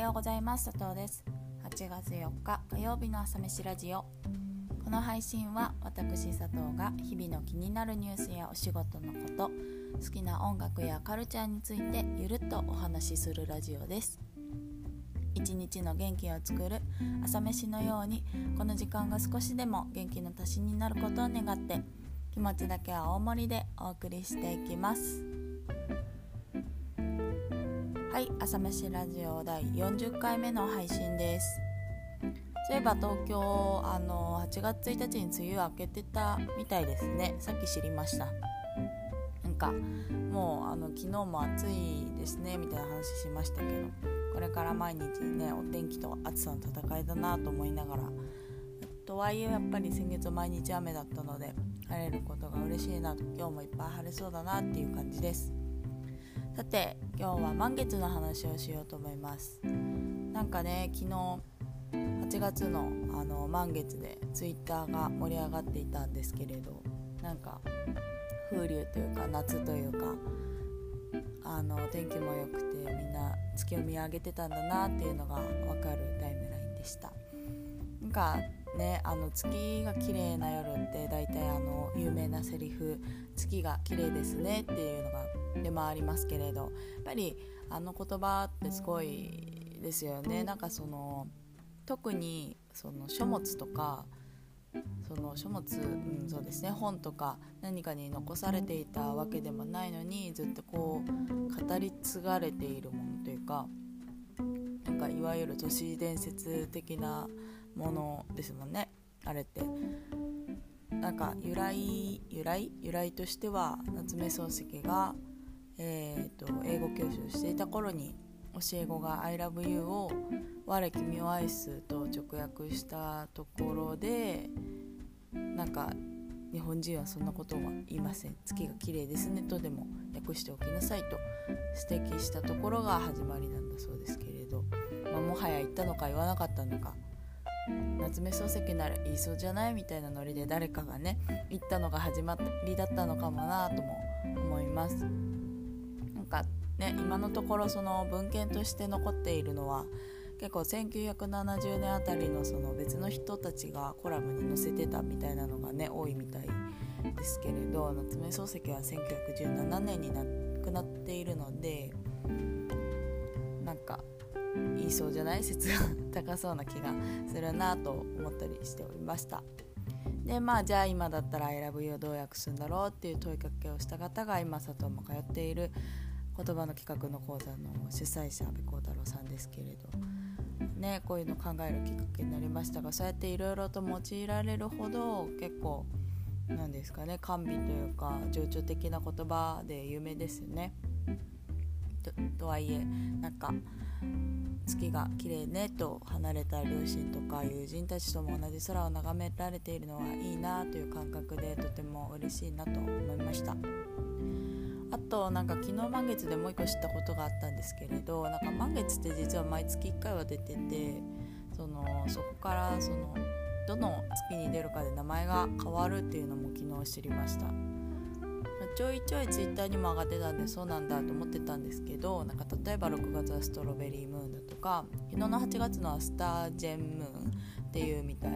ようございます。佐藤です。8月4日火曜日の朝飯ラジオ。この配信は私佐藤が日々の気になるニュースやお仕事のこと好きな音楽やカルチャーについてゆるっとお話しするラジオです。一日の元気を作る朝飯のようにこの時間が少しでも元気の足しになることを願って気持ちだけは大盛りでお送りしていきます。はい朝飯ラジオ第40回目の配信です。そういえば東京あの8月1日に梅雨明けてたみたいですね。さっき知りました。なんかもうあの昨日も暑いですねみたいな話しましたけどこれから毎日ねお天気と暑さの戦いだなと思いながら。とはいえやっぱり先月毎日雨だったので晴れることが嬉しいなと今日もいっぱい晴れそうだなっていう感じです。さて今日は満月の話をしようと思います。なんかね昨日8月のあの満月でツイッターが盛り上がっていたんですけれどなんか風流というか夏というかあの天気も良くてみんな月を見上げてたんだなっていうのが分かるタイムラインでした。なんかねあの月が綺麗な夜って大体あの有名なセリフ「月が綺麗ですね」っていうのが出回りますけれどやっぱりあの言葉ってすごいですよね。なんかその特にその書物とかその書物、うん、そうですね本とか何かに残されていたわけでもないのにずっとこう語り継がれているものというかなんかいわゆる都市伝説的なものですもんね。あれって。なんか由来由来？由来としては夏目漱石がえーと、英語教師をしていた頃に教え子が「ILOVEYOU」を「我君を愛す」と直訳したところでなんか日本人はそんなことは言いません。月が綺麗ですねとでも訳しておきなさいと指摘したところが始まりなんだそうですけれど、まあ、もはや言ったのか言わなかったのか。夏目漱石なら言いそうじゃないみたいなノリで誰かがね言ったのが始まりだったのかもなとも思います。なんかね今のところその文献として残っているのは結構1970年あたりのその別の人たちがコラムに載せてたみたいなのがね多いみたいですけれど夏目漱石は1917年に亡くなっているのでなんか言いそうじゃない説が高そうな気がするなと思ったりしておりましたでまあじゃあ今だったら「ILOVEYO」をどう訳すんだろうっていう問いかけをした方が今佐藤も通っている言葉の企画の講座の主催者阿部幸太郎さんですけれど、ね、こういうの考えるきっかけになりましたがそうやっていろいろと用いられるほど結構なんですかね甘美というか情緒的な言葉で有名ですよね。ととはいえなんか月が綺麗ねと離れた両親とか友人たちとも同じ空を眺められているのはいいなという感覚でとても嬉しいなと思いました。あとなんか昨日満月でもう一個知ったことがあったんですけれどなんか満月って実は毎月1回は出ててそのそこからそのどの月に出るかで名前が変わるっていうのも昨日知りましたちょいちょいツイッターにも上がってたんでそうなんだと思ってたんですけどなんか例えば6月はストロベリームーンか昨日の8月のスタージェンムーンっていうみたい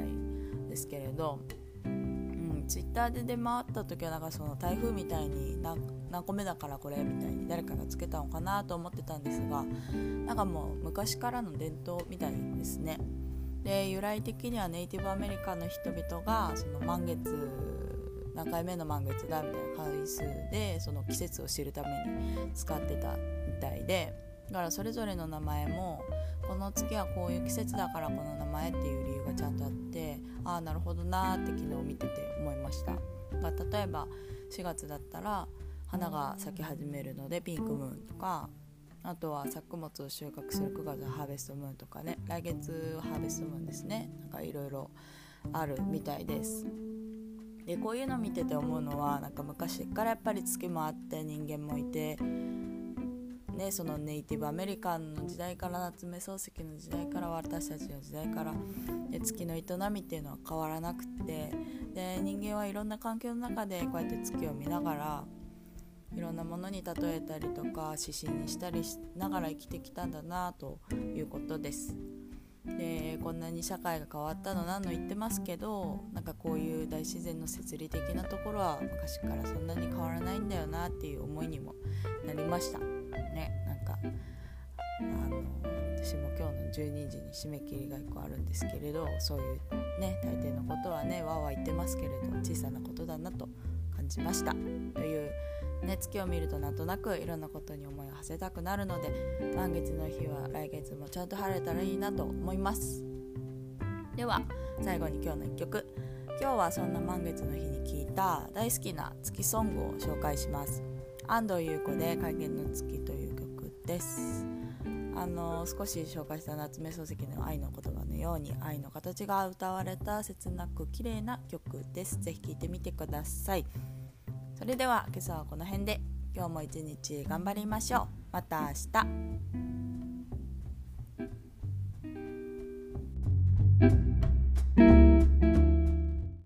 ですけれどうん、ツイッターで出回った時はなんかその台風みたいに何個目だからこれみたいに誰かがつけたのかなと思ってたんですがなんかもう昔からの伝統みたいですね。で由来的にはネイティブアメリカの人々がその満月何回目の満月だみたいな回数でその季節を知るために使ってたみたいでだからそれぞれの名前もこの月はこういう季節だからこの名前っていう理由がちゃんとあってああなるほどなーって昨日見てて思いました。例えば4月だったら花が咲き始めるのでピンクムーンとかあとは作物を収穫する9月はハーベストムーンとかね。来月はハーベストムーンですね。なんかいろいろあるみたいです。でこういうの見てて思うのはなんか昔からやっぱり月もあって人間もいてね、そのネイティブアメリカンの時代から夏目漱石の時代から私たちの時代から月の営みっていうのは変わらなくてで人間はいろんな環境の中でこうやって月を見ながらいろんなものに例えたりとか指針にしたりしながら生きてきたんだなということです。でこんなに社会が変わったの何の言ってますけどなんかこういう大自然の摂理的なところは昔からそんなに変わらないんだよなっていう思いにもなりました。ねなんかあの私も今日の12時に締め切りが1個あるんですけれどそういうね大抵のことはねわわ言ってますけれど小さなことだなと感じました。というね、月を見るとなんとなくいろんなことに思いを馳せたくなるので満月の日は来月もちゃんと晴れたらいいなと思います。では最後に今日の1曲。今日はそんな満月の日に聴いた大好きな月ソングを紹介します。安藤優子で「会見の月」という曲です。あの少し紹介した夏目漱石の愛の言葉のように愛の形が歌われた切なく綺麗な曲です。ぜひ聴いてみてください。それでは今朝はこの辺で。今日も一日頑張りましょう。また明日。